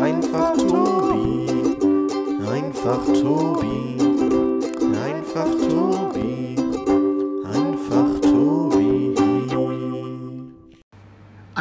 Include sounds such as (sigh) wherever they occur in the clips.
Einfach Tobi. Einfach Tobi. Einfach Tobi.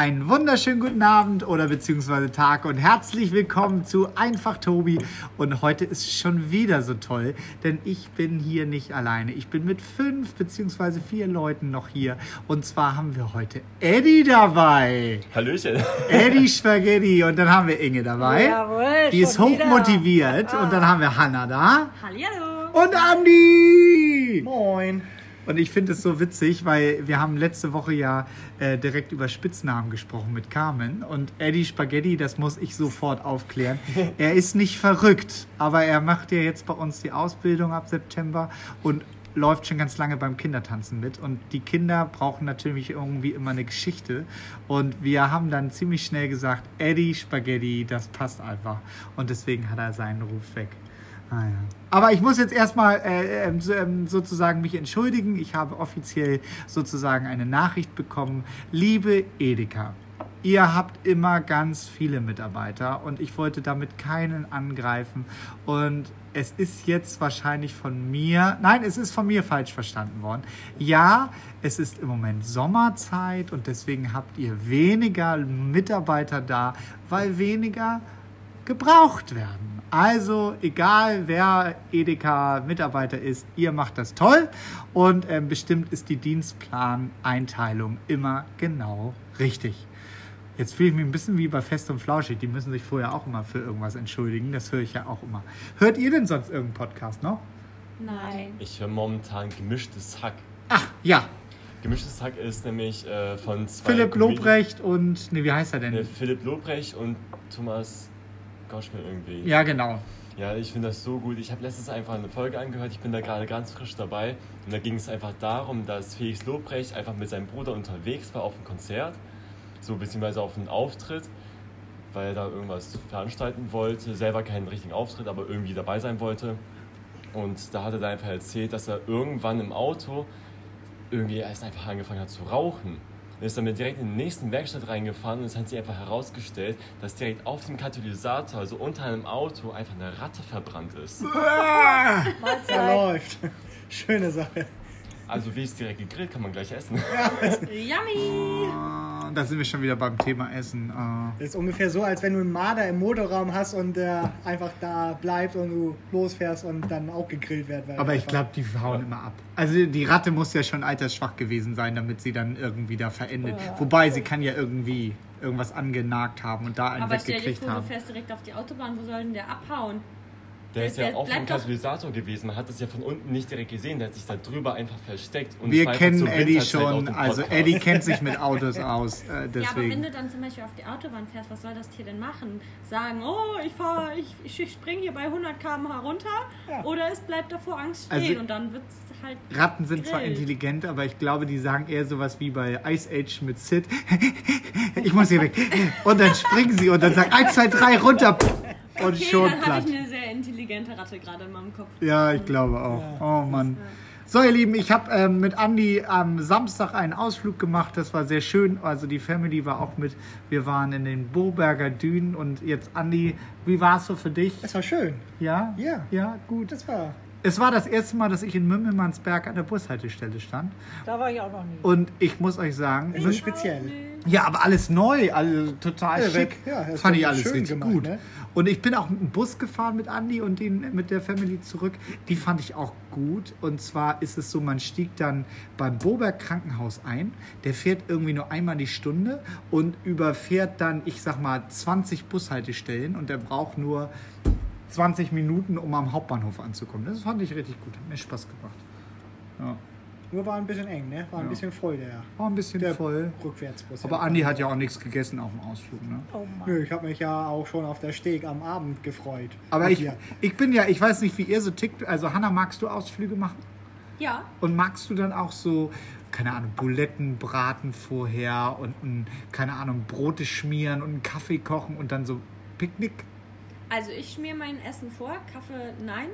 Einen wunderschönen guten Abend oder beziehungsweise Tag und herzlich willkommen zu Einfach Tobi. Und heute ist schon wieder so toll, denn ich bin hier nicht alleine. Ich bin mit fünf beziehungsweise vier Leuten noch hier. Und zwar haben wir heute Eddie dabei. Hallöchen. Eddie Spaghetti. Und dann haben wir Inge dabei. Jawohl, Die ist hochmotiviert. Und dann haben wir Hanna da. Hallihallo. Und Andi. Moin. Und ich finde es so witzig, weil wir haben letzte Woche ja äh, direkt über Spitznamen gesprochen mit Carmen. Und Eddie Spaghetti, das muss ich sofort aufklären. (laughs) er ist nicht verrückt, aber er macht ja jetzt bei uns die Ausbildung ab September und läuft schon ganz lange beim Kindertanzen mit. Und die Kinder brauchen natürlich irgendwie immer eine Geschichte. Und wir haben dann ziemlich schnell gesagt, Eddie Spaghetti, das passt einfach. Und deswegen hat er seinen Ruf weg. Ah, ja. Aber ich muss jetzt erstmal äh, ähm, ähm, sozusagen mich entschuldigen. Ich habe offiziell sozusagen eine Nachricht bekommen. Liebe Edeka, ihr habt immer ganz viele Mitarbeiter und ich wollte damit keinen angreifen. Und es ist jetzt wahrscheinlich von mir, nein, es ist von mir falsch verstanden worden. Ja, es ist im Moment Sommerzeit und deswegen habt ihr weniger Mitarbeiter da, weil weniger gebraucht werden. Also egal wer Edeka-Mitarbeiter ist, ihr macht das toll und ähm, bestimmt ist die Dienstplan-Einteilung immer genau richtig. Jetzt fühle ich mich ein bisschen wie bei Fest und Flauschig. Die müssen sich vorher auch immer für irgendwas entschuldigen. Das höre ich ja auch immer. Hört ihr denn sonst irgendeinen Podcast noch? Nein. Ich höre momentan gemischtes Hack. Ach, ja. Gemischtes Hack ist nämlich äh, von zwei Philipp Lobrecht und, ne, wie heißt er denn? Philipp Lobrecht und Thomas Goschmann irgendwie. Ja, genau. Ja, ich finde das so gut. Ich habe letztens einfach eine Folge angehört. Ich bin da gerade ganz frisch dabei. Und da ging es einfach darum, dass Felix Lobrecht einfach mit seinem Bruder unterwegs war auf ein Konzert. So beziehungsweise auf einen Auftritt, weil er da irgendwas veranstalten wollte. Selber keinen richtigen Auftritt, aber irgendwie dabei sein wollte. Und da hat er dann einfach erzählt, dass er irgendwann im Auto irgendwie erst einfach angefangen hat zu rauchen. Und ist damit direkt in die nächsten Werkstatt reingefahren und es hat sich einfach herausgestellt, dass direkt auf dem Katalysator, also unter einem Auto, einfach eine Ratte verbrannt ist. Da Mahlzeit. läuft. Schöne Sache. Also wie es direkt gegrillt, kann man gleich essen. Yummy. Da sind wir schon wieder beim Thema Essen. Das ist ungefähr so, als wenn du einen Marder im Motorraum hast und der (laughs) einfach da bleibt und du losfährst und dann auch gegrillt wird. Aber ich glaube, die hauen immer ab. Also die Ratte muss ja schon altersschwach gewesen sein, damit sie dann irgendwie da verendet. Wobei sie kann ja irgendwie irgendwas angenagt haben und da einen Aber stell dir weggekriegt vor, du haben. fährst direkt auf die Autobahn, wo soll denn der abhauen? Der ist Der ja bleibt doch- Katalysator gewesen. Man hat das ja von unten nicht direkt gesehen. Der hat sich da drüber einfach versteckt. Und Wir kennen Eddie schon, also. Eddie kennt sich mit Autos aus, äh, Ja, aber wenn deswegen. du dann zum Beispiel auf die Autobahn fährst, was soll das Tier denn machen? Sagen, oh, ich fahr, ich, ich spring hier bei 100 km/h runter Ja. oder es bleibt davor Angst stehen Also- und dann wird es halt. Ratten sind zwar Grill. intelligent, aber ich glaube, die sagen eher sowas wie bei Ice Age mit Sid. (laughs) ich muss hier weg. Und dann springen sie und dann sagen 1, 2, 3 runter. Und Okay, schon dann platt. habe ich eine sehr intelligente Ratte gerade in meinem Kopf. Ja, ich glaube auch. Oh Mann. So, ihr Lieben, ich habe ähm, mit Andi am Samstag einen Ausflug gemacht. Das war sehr schön. Also die Family war auch mit. Wir waren in den Boberger Dünen. Und jetzt, Andi, wie war es so für dich? Das war schön. Ja? Ja. Ja, gut. Das war. Es war das erste Mal, dass ich in Mümmelmannsberg an der Bushaltestelle stand. Da war ich auch noch nie. Und ich muss euch sagen, Das ist speziell. ja, aber alles neu, alle total Ja, schick. weg. Ja, das fand ich alles schön richtig gemacht, gut. ne? Und ich bin auch mit dem Bus gefahren mit Andi und den, mit der Family zurück. Die fand ich auch gut. Und zwar ist es so, man stieg dann beim Boberg Krankenhaus ein. Der fährt irgendwie nur einmal die Stunde und überfährt dann, ich sag mal, 20 Bushaltestellen und der braucht nur 20 Minuten, um am Hauptbahnhof anzukommen. Das fand ich richtig gut. Hat mir Spaß gemacht. Ja. Nur war ein bisschen eng, ne? War ein Ja. bisschen voll der, War ein bisschen der voll. Rückwärtsbus. Aber Andi hat ja auch nichts gegessen auf dem Ausflug, ne? Oh Mann. Nö, ich habe mich ja auch schon auf der Steg am Abend gefreut. Aber ich, ich bin ja, ich weiß nicht, wie ihr so tickt. Also Hanna, magst du Ausflüge machen? Ja, Und magst du dann auch so, keine Ahnung, Buletten braten vorher und ein, keine Ahnung, Brote schmieren und einen Kaffee kochen und dann so Picknick? also ich schmier mein Essen vor, Kaffee nein.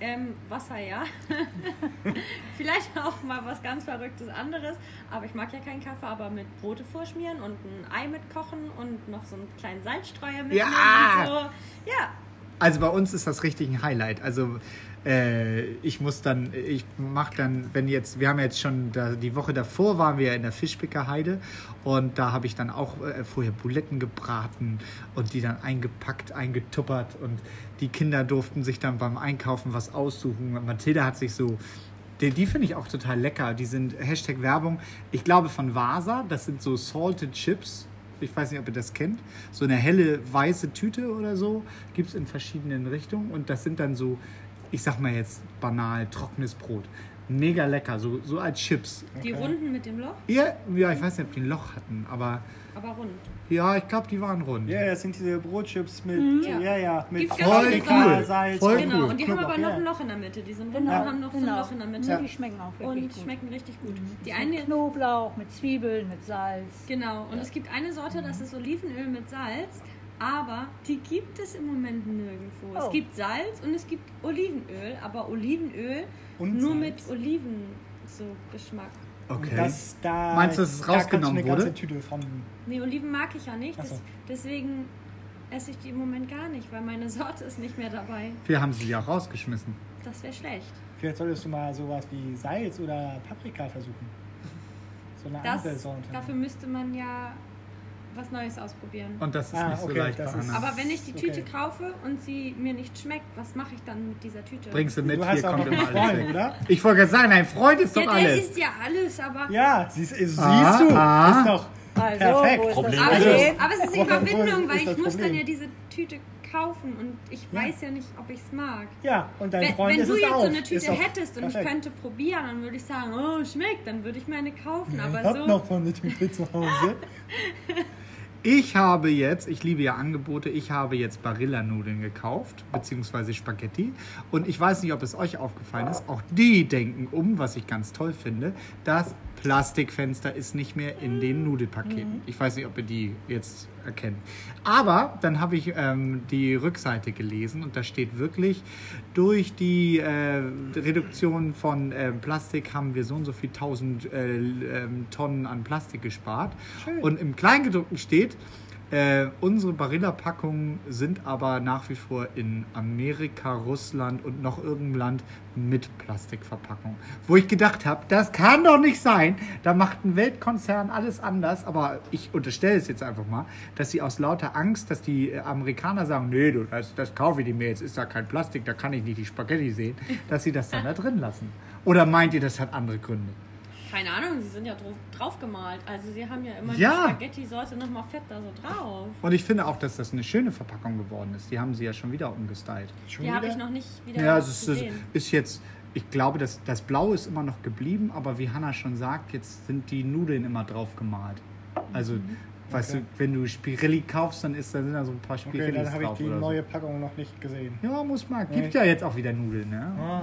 Ähm, Wasser, ja. (laughs) Vielleicht auch mal was ganz Verrücktes anderes. Aber ich mag ja keinen Kaffee, aber mit Brote vorschmieren und ein Ei mitkochen und noch so einen kleinen Salzstreuer mitnehmen Ja! so. Ja, Also bei uns ist das richtig ein Highlight. Also äh, ich muss dann, ich mache dann, wenn jetzt, wir haben jetzt schon, da, die Woche davor waren wir in der Fischbäckerheide und da habe ich dann auch äh, vorher Buletten gebraten und die dann eingepackt, eingetuppert und die Kinder durften sich dann beim Einkaufen was aussuchen. Und Mathilda hat sich so die, die finde ich auch total lecker. Die sind Hashtag Werbung. Ich glaube von Vasa. Das sind so Salted Chips. Ich weiß nicht, ob ihr das kennt. So eine helle weiße Tüte oder so. Gibt es in verschiedenen Richtungen. Und das sind dann so, ich sag mal jetzt banal, trockenes Brot. Mega lecker. So, so als Chips. die Runden mit dem Loch, Ja, ja, ich weiß nicht, ob die ein Loch hatten. Aber aber rund. ja, ich glaube, die waren rund. Ja, das sind diese Brotchips mit, Ja. ja, ja, mit Voll cool. Salz. Voll Genau, cool. und die haben Knoblauch, aber noch ja. ein Loch in der Mitte. Die sind rund Genau, und haben noch so ein genau. Loch in der Mitte. Ja. Die schmecken auch wirklich Und gut. schmecken richtig gut. Die Die eine, Knoblauch mit Zwiebeln, mit Salz. genau, und es gibt eine Sorte, das ist Olivenöl mit Salz, aber die gibt es im Moment nirgendwo. Es Oh. gibt Salz und es gibt Olivenöl, aber Olivenöl Und nur Salz. mit Oliven so Geschmack. Okay. Das, da, Meinst du, dass es da rausgenommen eine ganze wurde? Tüte von. Nee, Oliven mag ich ja nicht, so. des, deswegen esse ich die im Moment gar nicht, weil meine Sorte ist nicht mehr dabei. Wir haben sie ja auch rausgeschmissen. Das wäre schlecht. Vielleicht solltest du mal sowas wie Salz oder Paprika versuchen. So eine Das, andere Sorte. dafür müsste man ja was Neues ausprobieren. Und das ist Ah, nicht so okay, leicht das bei ist- Anna. Aber wenn ich die Tüte Okay. kaufe und sie mir nicht schmeckt, was mache ich dann mit dieser Tüte? Bringst du mit, Du hier kommt immer alles Freund, oder? Ich wollte gerade sagen, dein Freund ist ja, doch der alles. isst ja alles, aber, Ja, siehst, siehst Ah, du? ah. Ist doch Also, perfekt. Problem aber, aber es ist Überwindung, ist weil ich muss dann ja diese Tüte kaufen und ich Ja. weiß ja nicht, ob ich es mag. Ja, und dein Wenn, Freund wenn ist du jetzt so eine Tüte hättest und perfekt. ich könnte probieren, dann würde ich sagen, oh, schmeckt, dann würde ich mir eine kaufen. aber ich so, noch so eine Tüte zu Hause. (laughs) Ich habe jetzt, ich liebe ja Angebote, ich habe jetzt Barilla-Nudeln gekauft, beziehungsweise Spaghetti. Und ich weiß nicht, ob es euch aufgefallen ist, auch die denken um, was ich ganz toll finde, das Plastikfenster ist nicht mehr in den Nudelpaketen. Ich weiß nicht, ob ihr die jetzt erkennt. Aber dann habe ich ähm, die Rückseite gelesen und da steht wirklich, durch die äh, Reduktion von äh, Plastik haben wir so und so viel tausend äh, ähm, Tonnen an Plastik gespart. Und im Kleingedruckten steht, äh, unsere Barilla-Packungen sind aber nach wie vor in Amerika, Russland und noch irgendeinem Land mit Plastikverpackung. Wo ich gedacht habe, das kann doch nicht sein. Da macht ein Weltkonzern alles anders. Aber ich unterstelle es jetzt einfach mal, dass sie aus lauter Angst, dass die äh, Amerikaner sagen, nee, du, das, das kaufe ich mehr, jetzt ist da kein Plastik, da kann ich nicht die Spaghetti sehen, dass sie das dann da drin lassen. Oder meint ihr, das hat andere Gründe? Keine Ahnung, sie sind ja drauf, drauf gemalt. Also sie haben ja immer Ja. die Spaghetti-Sorte nochmal fett da so drauf. Und ich finde auch, dass das eine schöne Verpackung geworden ist. Die haben sie ja schon wieder umgestylt. Schon Die habe ich noch nicht wieder Ja, es ist, es gesehen. ist jetzt, ich glaube, das, das Blau ist immer noch geblieben, aber wie Hanna schon sagt, jetzt sind die Nudeln immer drauf gemalt. Also, weißt Okay. du, wenn du Spirelli kaufst, dann, ist, dann sind da so ein paar Okay, Spirellis dann habe ich die neue Packung noch nicht gesehen. So. Ja, muss man. Gibt Nee. ja jetzt auch wieder Nudeln, ne? Ah,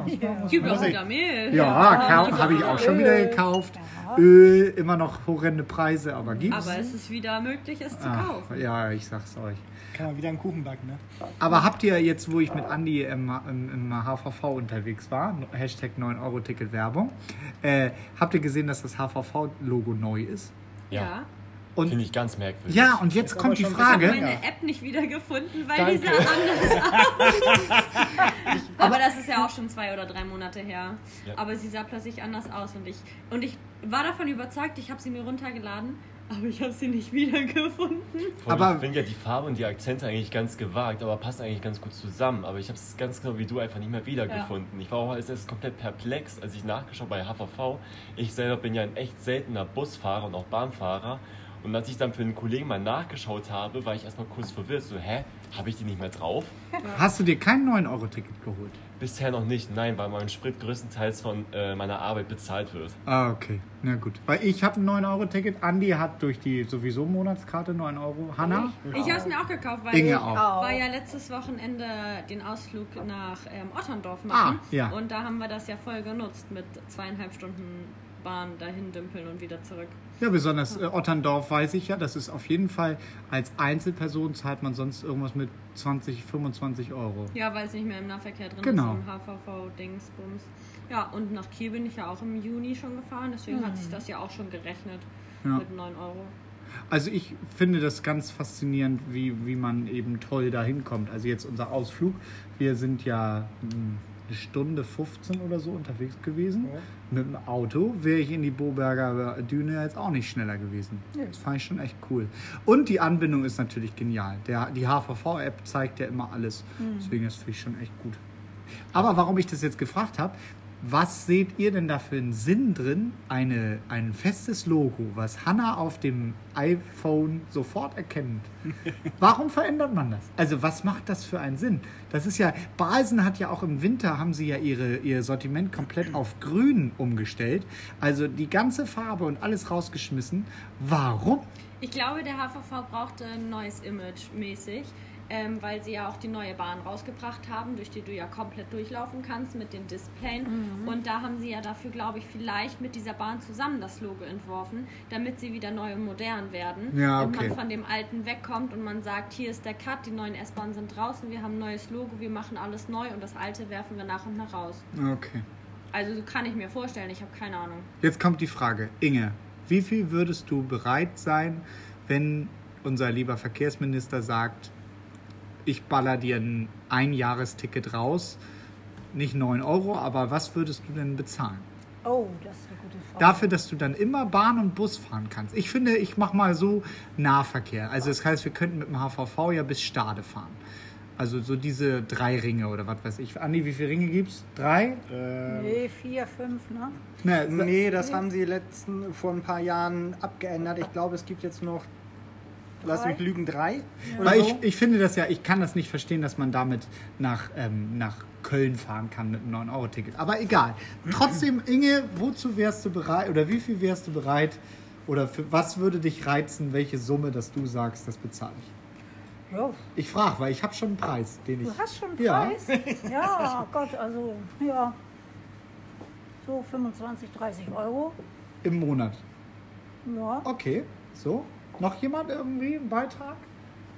Gibt auch wieder Mehl. Ja, habe ich auch schon wieder gekauft. Öl, immer noch horrende Preise, aber gibt's. Aber es ist wieder möglich, es zu Ach, kaufen. ja, ich sag's euch. Kann man wieder einen Kuchen backen, ne? Aber habt ihr jetzt, wo ich mit Andi im, im, im HVV unterwegs war, Hashtag 9-Euro-Ticket Werbung, äh, habt ihr gesehen, dass das HVV-Logo neu ist? Ja. Und Finde ich ganz merkwürdig. ja, und jetzt kommt die ein Ich habe Frage. meine Ja. App nicht wiedergefunden, weil Danke. die sah anders (laughs) aus. Aber das ist ja auch schon zwei oder drei Monate her. Ja. Aber sie sah plötzlich anders aus und ich, und ich war davon überzeugt, ich habe sie mir runtergeladen, aber ich habe sie nicht wiedergefunden. Aber- ich finde ja die Farbe und die Akzente eigentlich ganz gewagt, aber passt eigentlich ganz gut zusammen. Aber ich habe es ganz genau wie du einfach nicht mehr wiedergefunden. Ich war auch als erstes komplett perplex, als ich nachgeschaut bei HVV. Ich selber bin ja ein echt seltener Busfahrer und auch Bahnfahrer. Und als ich dann für einen Kollegen mal nachgeschaut habe, war ich erstmal kurz verwirrt. So, hä? Habe ich die nicht mehr drauf? Hast du dir kein 9-Euro-Ticket geholt? Bisher noch nicht, nein, weil mein Sprit größtenteils von äh, meiner Arbeit bezahlt wird. Ah, okay. Na gut. Weil ich habe ein 9-Euro-Ticket. Andi hat durch die sowieso Monatskarte 9 Euro. Hanna? Ich habe es mir auch gekauft, weil Inge ich auch. war ja letztes Wochenende den Ausflug nach ähm, Otterndorf machen. Ah, ja. Und da haben wir das ja voll genutzt mit zweieinhalb Stunden Bahn dahin dümpeln und wieder zurück. Ja, besonders äh, Otterndorf weiß ich ja, das ist auf jeden Fall, als Einzelperson zahlt man sonst irgendwas mit 20, 25 Euro. Ja, weil es nicht mehr im Nahverkehr drin Genau. ist, im HVV-Dingsbums. Ja, und nach Kiel bin ich ja auch im Juni schon gefahren, deswegen hat sich das ja auch schon gerechnet Ja. mit 9 Euro. Also ich finde das ganz faszinierend, wie, wie man eben toll dahin kommt. Also jetzt unser Ausflug, wir sind ja hm, eine Stunde 15 oder so unterwegs gewesen. Mit dem Auto wäre ich in die Boberger Düne jetzt auch nicht schneller gewesen. Das fand ich schon echt cool. Und die Anbindung ist natürlich genial. Der, die HVV-App zeigt ja immer alles. Deswegen das finde ich schon echt gut. Aber warum ich das jetzt gefragt habe, was seht ihr denn da für einen Sinn drin, eine, ein festes Logo, was Hannah auf dem iPhone sofort erkennt? (laughs) Warum verändert man das? Also was macht das für einen Sinn? Das ist ja, Balsen hat ja auch im Winter, haben sie ja ihre, ihr Sortiment komplett auf grün umgestellt. Also die ganze Farbe und alles rausgeschmissen. Warum? Ich glaube, der HVV brauchte ein neues Image mäßig, ähm, weil sie ja auch die neue Bahn rausgebracht haben, durch die du ja komplett durchlaufen kannst mit den Displayen. Und da haben sie ja dafür, glaube ich, vielleicht mit dieser Bahn zusammen das Logo entworfen, damit sie wieder neu und modern werden. Ja, Und okay. man von dem alten wegkommt und man sagt, hier ist der Cut, die neuen S-Bahnen sind draußen, wir haben ein neues Logo, wir machen alles neu und das alte werfen wir nach und nach raus. Okay. Also so kann ich mir vorstellen, ich habe keine Ahnung. Jetzt kommt die Frage, Inge, wie viel würdest du bereit sein, wenn unser lieber Verkehrsminister sagt, ich baller dir ein Einjahresticket raus, nicht 9 Euro, aber was würdest du denn bezahlen? Oh, das ist eine gute Frage. Dafür, dass du dann immer Bahn und Bus fahren kannst. Ich finde, ich mache mal so Nahverkehr. Also das heißt, wir könnten mit dem HVV ja bis Stade fahren. Also so diese drei Ringe oder was weiß ich. Andi, wie viele Ringe gibt's? Drei? Nee, vier, fünf, ne? Ne, Nee, das haben sie letzten, vor ein paar Jahren abgeändert. Ich glaube, es gibt jetzt noch, lass Drei? mich lügen, drei. Oder Weil so. ich, ich finde das ja, ich kann das nicht verstehen, dass man damit nach, ähm, nach Köln fahren kann mit einem 9-Euro-Ticket. Aber egal. Trotzdem, Inge, wozu wärst du bereit oder wie viel wärst du bereit oder für was würde dich reizen, welche Summe, dass du sagst, das bezahle ich? Ja, Ich frage, weil ich habe schon einen Preis, den ich. du hast schon einen Ja. Preis? Ja, Gott, also, ja. So 25, 30 Euro. Im Monat. Ja. Okay, so. Noch jemand irgendwie einen Beitrag?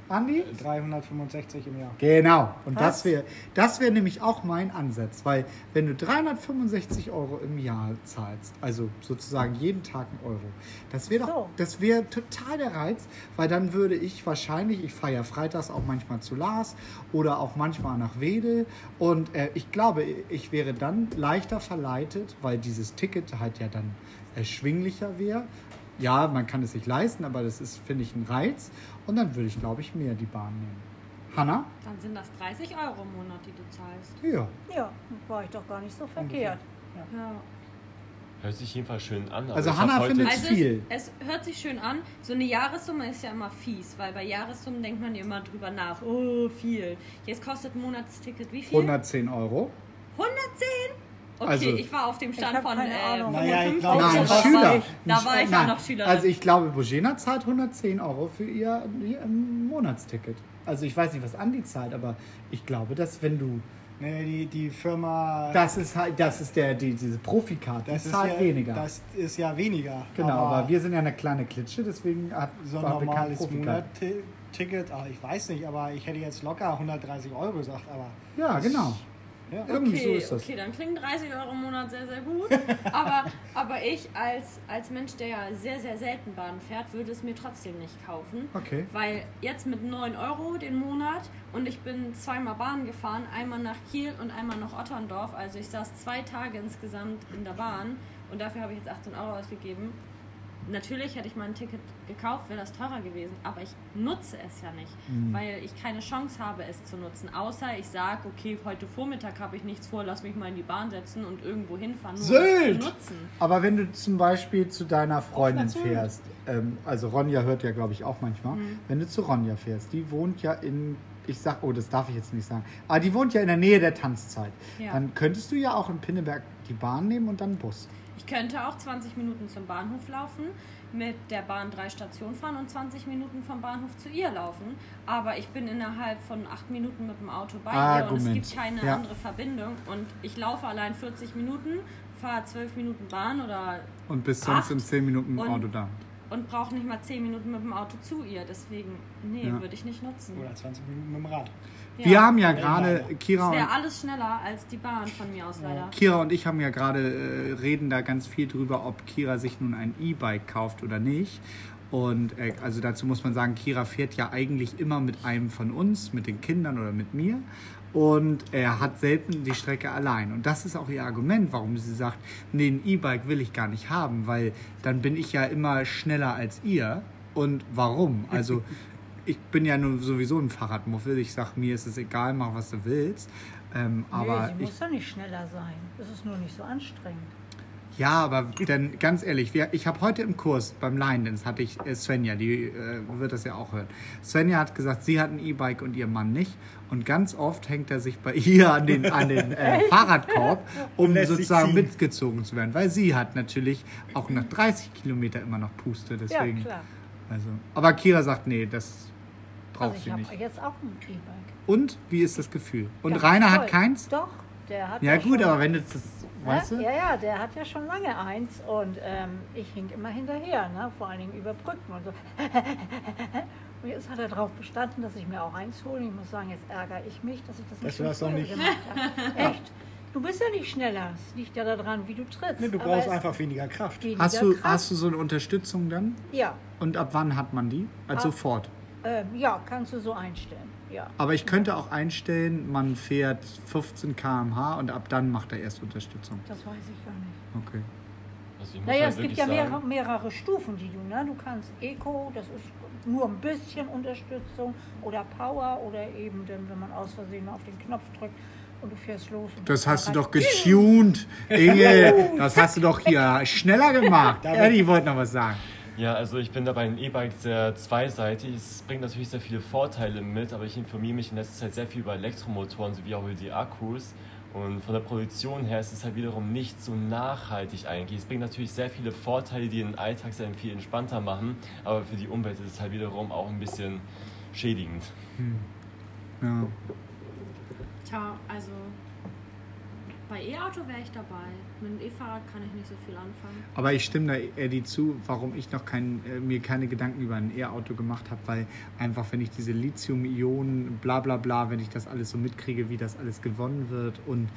Andi? 365 im Jahr. Genau. Und Was? das wäre das wär nämlich auch mein Ansatz, weil wenn du 365 Euro im Jahr zahlst, also sozusagen jeden Tag einen Euro, das wäre doch, So. das wäre total der Reiz, weil dann würde ich wahrscheinlich, ich fahre ja freitags auch manchmal zu Lars oder auch manchmal nach Wedel und äh, ich glaube, ich wäre dann leichter verleitet, weil dieses Ticket halt ja dann erschwinglicher wäre. Ja, man kann es sich leisten, aber das ist, finde ich, ein Reiz. Und dann würde ich, glaube ich, mehr die Bahn nehmen. Hanna? Dann sind das 30 Euro im Monat, die du zahlst. Ja. Ja, war ich doch gar nicht so verkehrt. Ja. Hört sich jedenfalls schön an. aber Also heute- findet- Also viel. Es, es hört sich schön an. So eine Jahressumme ist ja immer fies, weil bei Jahressummen denkt man ja immer drüber nach. Oh, viel. Jetzt kostet ein Monatsticket wie viel? 110 Euro. 110? Okay, Also- ich war auf dem Stand von keine äh, Ahnung. 55 Naja, ich glaube, Euro. Nein, Da Schüler. war ich- Da war ich ja Nein, noch Schülerin. Also ich glaube, Bogena zahlt 110 Euro für ihr, ihr Monatsticket. Also ich weiß nicht, was Andi zahlt, aber ich glaube, dass wenn du... Nee, die, die Firma. Das ist halt, das ist der, die, diese Profikarte, die das ist zahlt ja, weniger. Das ist ja weniger. genau, aber, wir sind ja eine kleine Klitsche, deswegen hat so ein normales. Monat-Ticket, ah, ich weiß nicht, aber ich hätte jetzt locker 130 Euro gesagt, aber. Ja, genau. Ja. Irgendwie okay, so ist das. okay, dann klingen 30 Euro im Monat sehr, sehr gut. aber, aber ich als, als Mensch, der ja sehr, sehr selten Bahn fährt, würde es mir trotzdem nicht kaufen. Okay. Weil jetzt mit 9 Euro den Monat und ich bin zweimal Bahn gefahren, einmal nach Kiel und einmal nach Otterndorf. Also ich saß zwei Tage insgesamt in der Bahn und dafür habe ich jetzt 18 Euro ausgegeben. Natürlich hätte ich mal ein Ticket gekauft, wäre das teurer gewesen, aber ich nutze es ja nicht, Mhm. weil ich keine Chance habe, es zu nutzen. Außer ich sage, okay, heute Vormittag habe ich nichts vor, lass mich mal in die Bahn setzen und irgendwo hinfahren, nur um nutzen. Aber wenn du zum Beispiel zu deiner Freundin fährst, ähm, also Ronja hört ja, glaube ich, auch manchmal, Mhm. wenn du zu Ronja fährst, die wohnt ja in, ich sag, oh, das darf ich jetzt nicht sagen, aber die wohnt ja in der Nähe der Tanzzeit. Ja. Dann könntest du ja auch in Pinneberg die Bahn nehmen und dann Bus. Ich könnte auch 20 Minuten zum Bahnhof laufen, mit der Bahn drei Stationen fahren und 20 Minuten vom Bahnhof zu ihr laufen. Aber ich bin innerhalb von acht Minuten mit dem Auto bei ihr und es gibt keine Ja. andere Verbindung. Und ich laufe allein 40 Minuten fahre zwölf Minuten Bahn oder Und bist sonst in 10 Minuten im Auto da. und brauche nicht mal zehn Minuten mit dem Auto zu ihr. Deswegen, nee, Ja. würde ich nicht nutzen. Oder 20 Minuten mit dem Rad. Wir haben ja Ja, gerade, ja. Kira Das und wäre alles schneller als die Bahn von mir aus leider. Kira und ich haben ja gerade, äh, reden da ganz viel drüber, ob Kira sich nun ein E-Bike kauft oder nicht. Und äh, also dazu muss man sagen, Kira fährt ja eigentlich immer mit einem von uns, mit den Kindern oder mit mir. Und er hat selten die Strecke allein. Und das ist auch ihr Argument, warum sie sagt, nee, ein E-Bike will ich gar nicht haben, weil dann bin ich ja immer schneller als ihr. Und warum? Also (laughs) ich bin ja nun sowieso ein Fahrradmuffel. Ich sag, mir ist es egal, mach was du willst. Ähm, aber nee, sie ich, muss ja nicht schneller sein. Es ist nur nicht so anstrengend. ja, aber denn ganz ehrlich, wir, ich habe heute im Kurs beim Line Dance hatte ich äh, Svenja, die äh, wird das ja auch hören. Svenja hat gesagt, sie hat ein E-Bike und ihr Mann nicht. Und ganz oft hängt er sich bei (laughs) ihr an den, an den äh, Fahrradkorb, um sozusagen mitgezogen zu werden. Weil sie hat natürlich auch nach 30 Kilometer immer noch Puste. Deswegen, Ja, klar. Also, aber Kira sagt, nee, das braucht Also ich sie habe nicht. jetzt auch ein E-Bike. Und wie ist das Gefühl? Und Ganz Rainer hat toll. keins? Doch, der hat Ja gut, schon, aber wenn du das, weißt ne? du? Ja, ja, der hat ja schon lange eins und ähm, ich hink immer hinterher, ne? vor allen Dingen über Brücken und so. (laughs) Und jetzt hat er darauf bestanden, dass ich mir auch eins hole. Ich muss sagen, jetzt ärgere ich mich, dass ich das nicht das früher nicht- gemacht habe. (laughs) Echt? Du bist ja nicht schneller. Es liegt ja daran, wie du trittst. Nee, du brauchst einfach weniger Kraft. weniger Hast du, Kraft. hast du so eine Unterstützung dann? Ja, Und ab wann hat man die? Also Ah. sofort. Ähm, ja, kannst du so einstellen. Ja. Aber ich könnte auch einstellen, man fährt 15 km/h und ab dann macht er erst Unterstützung. Das weiß ich gar nicht. Okay. Also Naja, halt es gibt ja mehrere, mehrere Stufen, die du, ne? Du kannst Eco, das ist nur ein bisschen Unterstützung, oder Power, oder eben dann, wenn man aus Versehen auf den Knopf drückt und du fährst los. Und Das hast du doch getuned, (laughs) Inge. Das hast du doch hier schneller gemacht. (laughs) Eddie wollte noch was sagen. Ja, also ich bin da bei einem E-Bike sehr zweiseitig. Es bringt natürlich sehr viele Vorteile mit, aber ich informiere mich in letzter Zeit sehr viel über Elektromotoren sowie auch über die Akkus. Und von der Produktion her ist es halt wiederum nicht so nachhaltig eigentlich. Es bringt natürlich sehr viele Vorteile, die den Alltag sehr viel entspannter machen, aber für die Umwelt ist es halt wiederum auch ein bisschen schädigend. Ja. Tja, also bei E-Auto wäre ich dabei. Mit dem E-Fahrrad kann ich nicht so viel anfangen. Aber ich stimme da Eddie zu, warum ich noch kein, äh, mir keine Gedanken über ein E-Auto gemacht habe, weil einfach, wenn ich diese Lithium-Ionen, bla bla bla, wenn ich das alles so mitkriege, wie das alles gewonnen wird und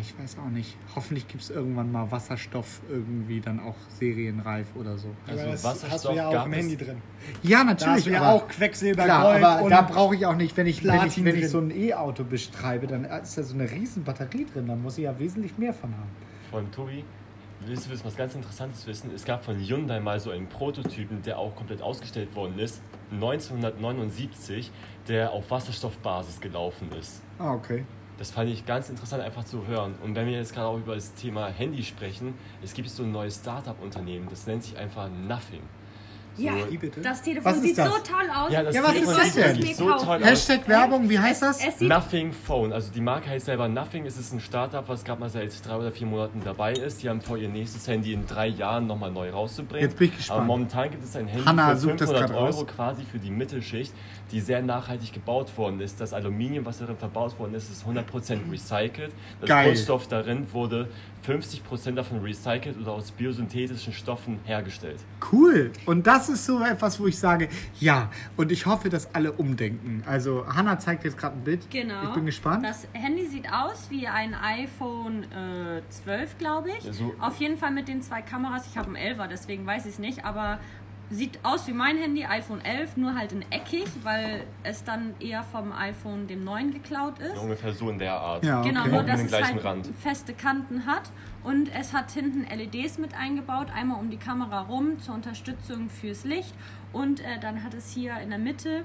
ich weiß auch nicht, hoffentlich gibt es irgendwann mal Wasserstoff irgendwie dann auch serienreif oder so. Also Aber das hast Wasserstoff du ja auch im Handy drin. Ja, Da natürlich, hast du ja auch Quecksilber, Klar, Gold aber und da brauche ich auch nicht, wenn ich, wenn ich, wenn ich so ein E-Auto bestreibe, dann ist da so eine riesen Batterie drin, dann muss ich ja wesentlich mehr von haben. Von Tobi, willst du wissen, was ganz Interessantes wissen? Es gab von Hyundai mal so einen Prototypen, der auch komplett ausgestellt worden ist, 1979, der auf Wasserstoffbasis gelaufen ist. Ah, okay. Das fand ich ganz interessant einfach zu hören. Und wenn wir jetzt gerade auch über das Thema Handy sprechen, es gibt so ein neues Startup-Unternehmen, das nennt sich einfach Nothing. So, Ja, Wie bitte? das Telefon Was ist sieht das? so toll aus. Ja, das Ja, was Telefon ist das denn? so toll aus. Hashtag Werbung, wie heißt das? Nothing Phone, also die Marke heißt selber Nothing. Es ist ein Startup, was gerade mal seit drei oder vier Monaten dabei ist. Die haben vor, ihr nächstes Handy in drei Jahren nochmal neu rauszubringen. Jetzt bin ich gespannt. Aber momentan gibt es ein Handy Hanna für sucht das 500 grad Euro raus. quasi für die Mittelschicht, die sehr nachhaltig gebaut worden ist. Das Aluminium, was darin verbaut worden ist, ist 100% recycelt. Das Geil. Grundstoff darin wurde 50% davon recycelt oder aus biosynthetischen Stoffen hergestellt. Cool. Und das ist so etwas, wo ich sage, ja. Und ich hoffe, dass alle umdenken. Also, Hanna zeigt jetzt gerade ein Bild. Genau. Ich bin gespannt. Das Handy sieht aus wie ein iPhone äh, 12, glaube ich. Ja, so- Auf jeden Fall mit den zwei Kameras. Ich habe ein 11er, deswegen weiß ich es nicht. Aber sieht aus wie mein Handy, iPhone 11, nur halt in eckig, weil es dann eher vom iPhone dem 9 geklaut ist. Ungefähr so in der Art. Ja, Genau, okay. nur Auch mit dass es halt Rand. feste Kanten hat. Und es hat hinten LEDs mit eingebaut, einmal um die Kamera rum zur Unterstützung fürs Licht. Und äh, dann hat es hier in der Mitte,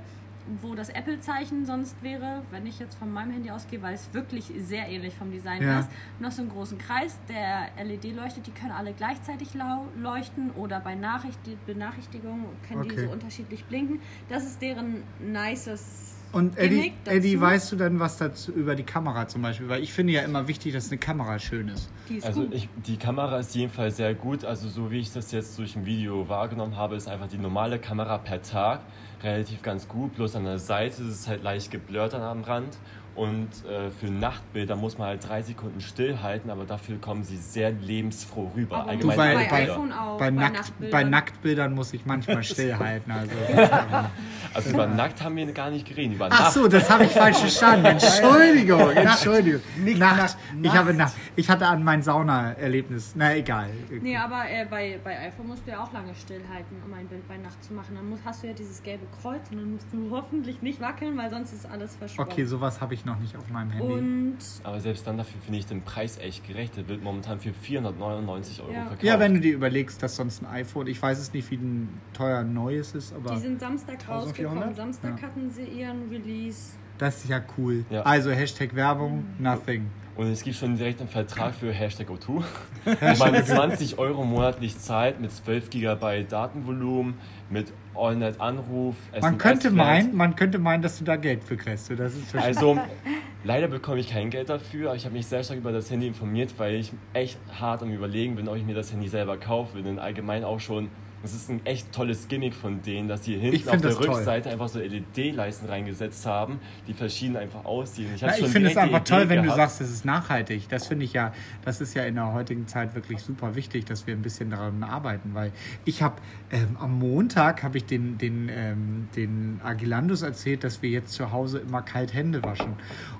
wo das Apple-Zeichen sonst wäre, wenn ich jetzt von meinem Handy ausgehe, weil es wirklich sehr ähnlich vom Design Ja. ist, noch so einen großen Kreis, der LED leuchtet. Die können alle gleichzeitig lau leuchten oder bei Nachricht Benachrichtigungen können die Okay. so unterschiedlich blinken. Das ist deren nices Und Eddie. Eddie, weißt du denn was dazu über die Kamera zum Beispiel? Weil ich finde ja immer wichtig, dass eine Kamera schön ist. Die ist Also gut. ich, die Kamera ist jedenfalls sehr gut. Also so wie ich das jetzt durch ein Video wahrgenommen habe, ist einfach die normale Kamera per Tag relativ ganz gut, bloß an der Seite ist es halt leicht geblurrt am Rand. Und äh, für Nachtbilder muss man halt drei Sekunden stillhalten, aber dafür kommen sie sehr lebensfroh rüber. Aber Du, Allgemein bei, bei bei, iPhone auch, bei, bei Nackt, Nacktbildern. bei Nacktbildern muss ich manchmal stillhalten. Also, (laughs) Also über Nackt haben wir gar nicht geredet, über Ach Nacht. so, das habe ich falsch verstanden. (laughs) Entschuldigung, Entschuldigung. Nicht Nacht. Nacht. Ich, habe Nacht. ich hatte an mein Sauna-Erlebnis. Na egal. Nee, aber äh, bei, bei iPhone musst du ja auch lange stillhalten, um ein Bild bei Nacht zu machen. Dann musst, hast du ja dieses gelbe Kreuz und dann musst du hoffentlich nicht wackeln, weil sonst ist alles verschwommen. Okay, sowas habe ich noch nicht auf meinem Handy. Und Aber selbst dann dafür finde ich den Preis echt gerecht. Der wird momentan für 499 Euro Ja. verkauft. Ja, wenn du dir überlegst, dass sonst ein iPhone, ich weiß es nicht, wie ein teuer ein neues ist, aber die sind Samstag 1400? rausgekommen. Samstag Ja. hatten sie ihren Release. Das ist ja cool. Ja. Also Hashtag Werbung, nothing. Und es gibt schon direkt einen Vertrag für Hashtag O2. Wo man 20 Euro monatlich zahlt mit 12 GB Datenvolumen, mit Allnet-Anruf. Man könnte meinen, man könnte meinen, dass du da Geld für kriegst. Das ist Also, (laughs) leider bekomme ich kein Geld dafür, aber ich habe mich sehr stark über das Handy informiert, weil ich echt hart am Überlegen bin, ob ich mir das Handy selber kaufe. Denn allgemein auch schon, es ist ein echt tolles Gimmick von denen, dass Ich hinten auf der das toll. Rückseite einfach so LED-Leisten reingesetzt haben, die verschieden einfach aussehen. Ich, Ja, ich finde es einfach toll, Idee wenn du gehabt. sagst, es ist nachhaltig. Das finde ich ja, das ist ja in der heutigen Zeit wirklich super wichtig, dass wir ein bisschen daran arbeiten, weil ich habe ähm, am Montag habe ich den den ähm, den Agilandus erzählt, dass wir jetzt zu Hause immer kalt Hände waschen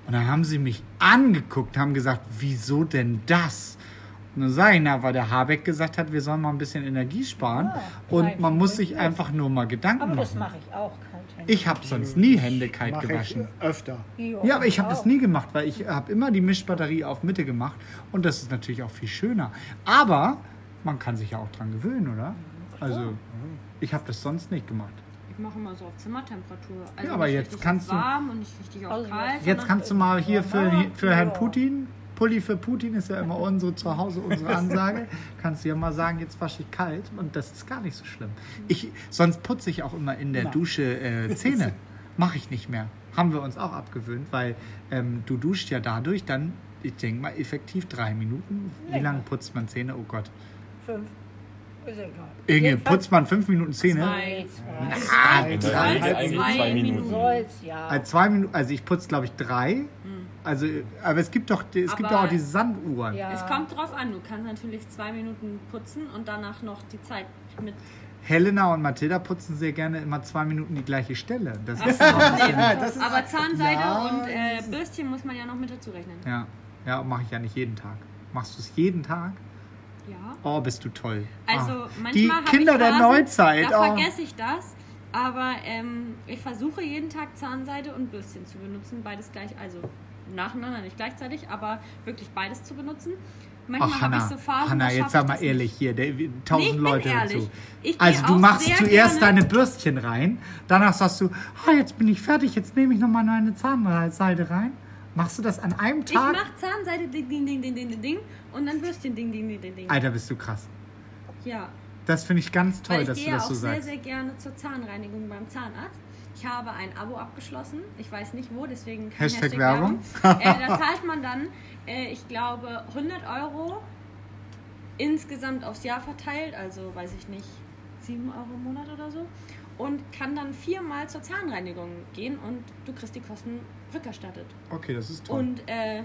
und dann haben sie mich angeguckt, haben gesagt, wieso denn das? Ich, na, weil der Habeck gesagt hat, wir sollen mal ein bisschen Energie sparen Ah, und man muss das sich einfach nur mal Gedanken Aber das machen. mache ich auch kalt. Ich habe sonst nie Hände kalt gewaschen. öfter. Ja, aber ich habe das auch. nie gemacht, weil ich habe immer die Mischbatterie auf Mitte gemacht und das ist natürlich auch viel schöner. Aber man kann sich ja auch dran gewöhnen, oder? Also ich habe das sonst nicht gemacht. Ich mache immer so auf Zimmertemperatur. Also Ja, aber nicht jetzt kannst du- warm und nicht richtig auf Also kalt. Jetzt kannst du mal hier für, Ja, für Herrn ja. Putin, Pulli für Putin ist ja immer unsere zu Hause unsere Ansage, (laughs) kannst du ja mal sagen, jetzt wasche ich kalt und das ist gar nicht so schlimm. Ich, sonst putze ich auch immer in der Dusche äh, (laughs) Zähne. Mache ich nicht mehr. Haben wir uns auch abgewöhnt, weil ähm, du duscht ja dadurch dann, ich denke mal, effektiv drei Minuten. Wie lange putzt man Zähne? Oh Gott. Fünf. Ist egal. Inge, Jedenfalls putzt man fünf Minuten Zähne? Zwei. zwei. In der drei. Regel eigentlich Zwei zwei Minuten. Minuten. Soll's, ja. Also zwei Minuten, also ich putze glaube ich drei. Also, aber es gibt doch, es gibt doch auch diese Sanduhren. ja. Es kommt drauf an, du kannst natürlich zwei Minuten putzen und danach noch die Zeit mit. Helena und Mathilda putzen sehr gerne immer zwei Minuten die gleiche Stelle. Das ist das ist Aber Zahnseide Ja, und äh, Bürstchen muss man ja noch mit dazu rechnen. ja, ja mache ich ja nicht jeden Tag. Machst du es jeden Tag? Ja. Oh, bist du toll. Also Ah, manchmal die Kinder ich der Phasen, Neuzeit. Da oh. vergesse ich das. Aber ähm, ich versuche jeden Tag Zahnseide und Bürstchen zu benutzen. Beides gleich, also nacheinander, nicht gleichzeitig, aber wirklich beides zu benutzen. Manchmal habe ich so Phasen, Hanna, jetzt sag ich mal ehrlich hier, der, Nee, tausend ich bin Leute hören ehrlich. zu. Ich Also gehe du auch machst sehr zuerst gerne- deine Bürstchen rein, danach sagst du, ah, jetzt bin ich fertig, jetzt nehme ich nochmal meine Zahnseide rein. Machst du das an einem Ich Tag? mache Zahnseide ding, ding, ding, ding, ding, ding, ding und dann Bürstchen ding, ding, ding, ding, ding. Alter, bist du krass. Ja, Das finde ich ganz toll, ich dass du gehe das auch so sehr, sagst. sehr gerne zur Zahnreinigung beim Zahnarzt. Ich habe ein Abo abgeschlossen. Ich weiß nicht wo, deswegen kein Hashtag Hashtag, Werbung. Werbung. (laughs) äh, da zahlt man dann, äh, ich glaube, 100 Euro insgesamt aufs Jahr verteilt, also weiß ich nicht, 7 Euro im Monat oder so. Und kann dann viermal zur Zahnreinigung gehen und du kriegst die Kosten rückerstattet. Okay, das ist toll. Und äh,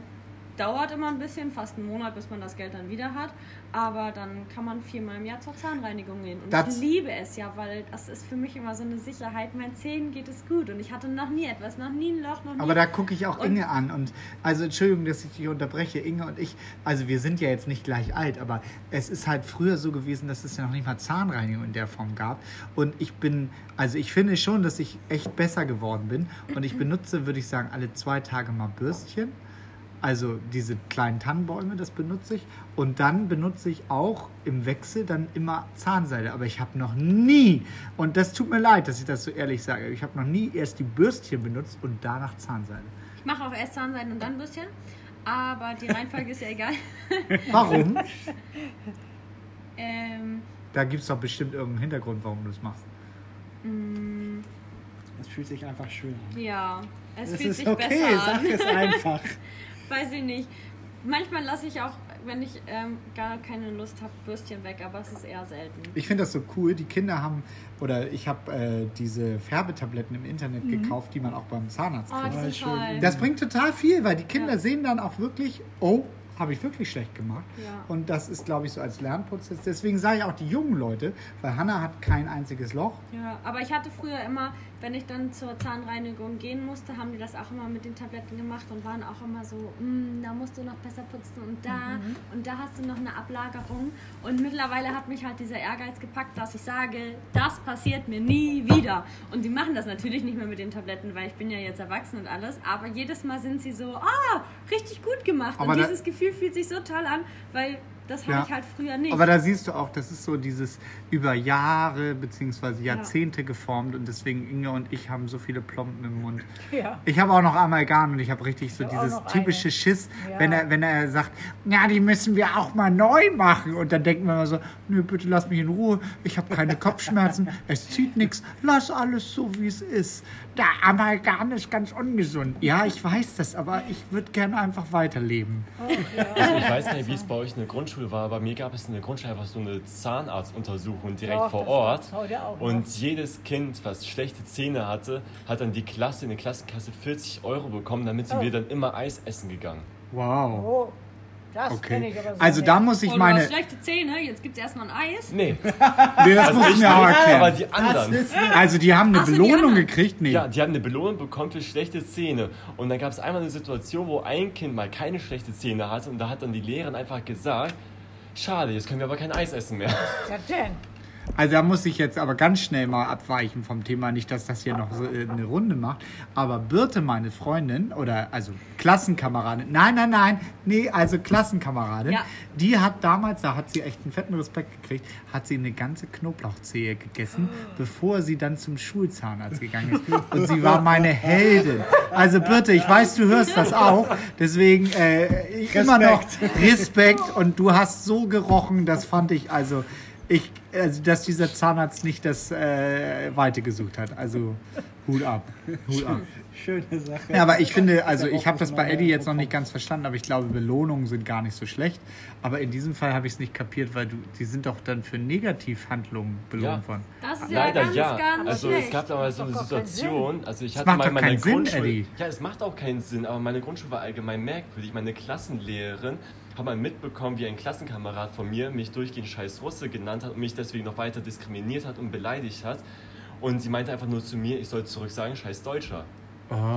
dauert immer ein bisschen, fast einen Monat, bis man das Geld dann wieder hat. Aber dann kann man viermal im Jahr zur Zahnreinigung gehen. Und Das- ich liebe es ja, weil das ist für mich immer so eine Sicherheit. Meinen Zähnen geht es gut und ich hatte noch nie etwas, noch nie ein Loch, noch nie. Aber da gucke ich auch Und- Inge an und also Entschuldigung, dass ich dich unterbreche, Inge und ich, also wir sind ja jetzt nicht gleich alt, aber es ist halt früher so gewesen, dass es ja noch nicht mal Zahnreinigung in der Form gab und ich bin, also ich finde schon, dass ich echt besser geworden bin und ich benutze, würde ich sagen, alle zwei Tage mal Bürstchen, also diese kleinen Tannenbäume, das benutze ich und dann benutze ich auch im Wechsel dann immer Zahnseide, aber ich habe noch nie, und das tut mir leid, dass ich das so ehrlich sage, ich habe noch nie erst die Bürstchen benutzt und danach Zahnseide. ich mache auch erst Zahnseiden und dann Bürstchen. Aber die Reihenfolge ist ja egal. (laughs) Warum? (laughs) Ähm, Da gibt es doch bestimmt irgendeinen Hintergrund, warum du es machst. mh, Es fühlt sich einfach schön an. ja, es Es fühlt ist sich okay, besser sag an. es einfach. (laughs) (laughs) Weiß ich nicht. Manchmal lasse ich auch, wenn ich ähm, gar keine Lust habe, Würstchen weg, aber es ist eher selten. Ich finde das so cool. Die Kinder haben, oder ich habe äh, diese Färbetabletten im Internet gekauft, die man auch beim Zahnarzt Oh, kriegt. schön. toll. Das bringt total viel, weil die Kinder Ja. sehen dann auch wirklich, oh, habe ich wirklich schlecht gemacht. Ja. Und das ist, glaube ich, so als Lernprozess. Deswegen sage ich auch die jungen Leute, weil Hannah hat kein einziges Loch. Ja, aber ich hatte früher immer, wenn ich dann zur Zahnreinigung gehen musste, haben die das auch immer mit den Tabletten gemacht und waren auch immer so, "Mm, da musst du noch besser putzen und da und da hast du noch eine Ablagerung. Und mittlerweile hat mich halt dieser Ehrgeiz gepackt, dass ich sage, das passiert mir nie wieder. Und die machen das natürlich nicht mehr mit den Tabletten, weil ich bin ja jetzt erwachsen und alles, aber jedes Mal sind sie so, ah, richtig gut gemacht. Aber und dieses Gefühl fühlt sich so toll an, weil das habe Ja. ich halt früher nicht. Aber da siehst du auch, das ist so dieses über Jahre bzw. Jahrzehnte geformt und deswegen Inge und ich haben so viele Plomben im Mund. Ja. Ich habe auch noch Amalgam und ich habe richtig so hab dieses typische eine. Schiss, Ja. wenn, er, wenn er sagt, ja, die müssen wir auch mal neu machen. Und dann denken wir immer so, nö, bitte lass mich in Ruhe, ich habe keine Kopfschmerzen, es zieht nichts, lass alles so, wie es ist. Der Amalgam ist ganz ungesund. Ja, ich weiß das, aber ich würde gerne einfach weiterleben. Also ich weiß nicht, wie es bei euch in der Grundschule war, aber mir gab es in der Grundschule einfach so eine Zahnarztuntersuchung direkt Doch, vor Ort. auch. Und jedes Kind, was schlechte Zähne hatte, hat dann die Klasse in der Klassenkasse 40 Euro bekommen, damit sind Oh. wir dann immer Eis essen gegangen. Wow. Das Okay. kenne ich aber so Also nicht. da muss ich Oh, du meine. hast schlechte Zähne, jetzt gibt es erstmal ein Eis. Nee, (laughs) Nee, das also muss ich mir auch erklären. aber die anderen. Also die haben eine Ach so, Belohnung gekriegt? Nee. Ja, die haben eine Belohnung bekommen für schlechte Zähne. Und dann gab es einmal eine Situation, wo ein Kind mal keine schlechte Zähne hatte und da hat dann die Lehrerin einfach gesagt, schade, jetzt können wir aber kein Eis essen mehr. Ja, denn. Also da muss ich jetzt aber ganz schnell mal abweichen vom Thema, nicht, dass das hier noch so äh, eine Runde macht. Aber Birte, meine Freundin, oder also Klassenkameradin, nein, nein, nein, nee, also Klassenkameradin, Ja. die hat damals, da hat sie echt einen fetten Respekt gekriegt, hat sie eine ganze Knoblauchzehe gegessen, bevor sie dann zum Schulzahnarzt gegangen ist. Und sie war meine Heldin. Also Birte, ich weiß, du hörst das auch, deswegen äh, immer noch Respekt und du hast so gerochen, das fand ich also ich, also dass dieser Zahnarzt nicht das äh, Weite gesucht hat. Also Hut ab. Hut ab. Schöne Sache. Ja, aber ich finde, also ich habe das bei Eddie jetzt noch nicht ganz verstanden, aber ich glaube, Belohnungen sind gar nicht so schlecht. Aber in diesem Fall habe ich es nicht kapiert, weil du, die sind doch dann für Negativhandlungen belohnt Ja. worden. Das ist ja Leider ganz, ja. ganz also schlecht. es gab damals so eine Situation, also ich Das hatte macht mal Sinn, Grundschule. Eddie. Ja, es macht auch keinen Sinn, aber meine Grundschule war allgemein merkwürdig. Meine Klassenlehrerin hat mal mitbekommen, wie ein Klassenkamerad von mir mich durchgehend scheiß Russe genannt hat und mich deswegen noch weiter diskriminiert hat und beleidigt hat. Und sie meinte einfach nur zu mir, ich soll zurück sagen, scheiß Deutscher.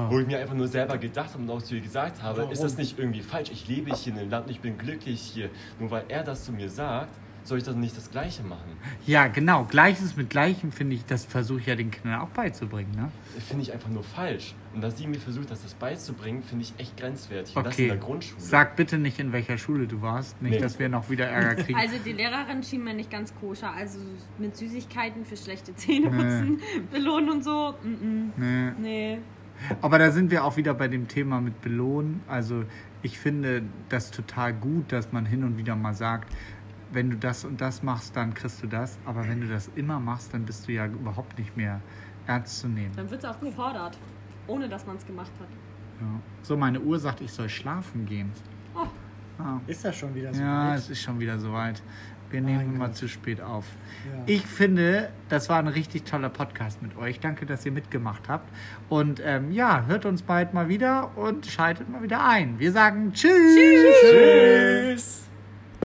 Wo ich mir einfach nur selber gedacht habe und auch zu ihr gesagt habe, ist das nicht irgendwie falsch? Ich lebe hier in dem Land und ich bin glücklich hier. Nur weil er das zu mir sagt, soll ich dann nicht das Gleiche machen? Ja, genau. Gleiches mit Gleichem finde ich, das versuche ich ja den Kindern auch beizubringen. Ne? Finde ich einfach nur falsch. Und dass sie mir versucht, das, das beizubringen, finde ich echt grenzwertig. Und das in Okay. der Grundschule. Sag bitte nicht, in welcher Schule du warst. Nicht, Nee. dass wir noch wieder Ärger kriegen. Also die Lehrerin schien mir nicht ganz koscher. Also mit Süßigkeiten für schlechte Zähne Nee. putzen, (laughs) belohnen und so. Mm -mm. nee. Nee. Aber da sind wir auch wieder bei dem Thema mit Belohnen. Also ich finde das total gut, dass man hin und wieder mal sagt, wenn du das und das machst, dann kriegst du das. Aber wenn du das immer machst, dann bist du ja überhaupt nicht mehr ernst zu nehmen. Dann wird es auch gefordert, ohne dass man es gemacht hat. Ja. So, meine Uhr sagt, ich soll schlafen gehen. Oh. Ah. Ist das schon wieder so Ja, weit? es ist schon wieder soweit. Wir Mein nehmen mal Gott. zu spät auf. Ja. Ich finde, das war ein richtig toller Podcast mit euch. Danke, dass ihr mitgemacht habt. Und ähm, ja, hört uns bald mal wieder und schaltet mal wieder ein. Wir sagen Tschüss. Tschüss!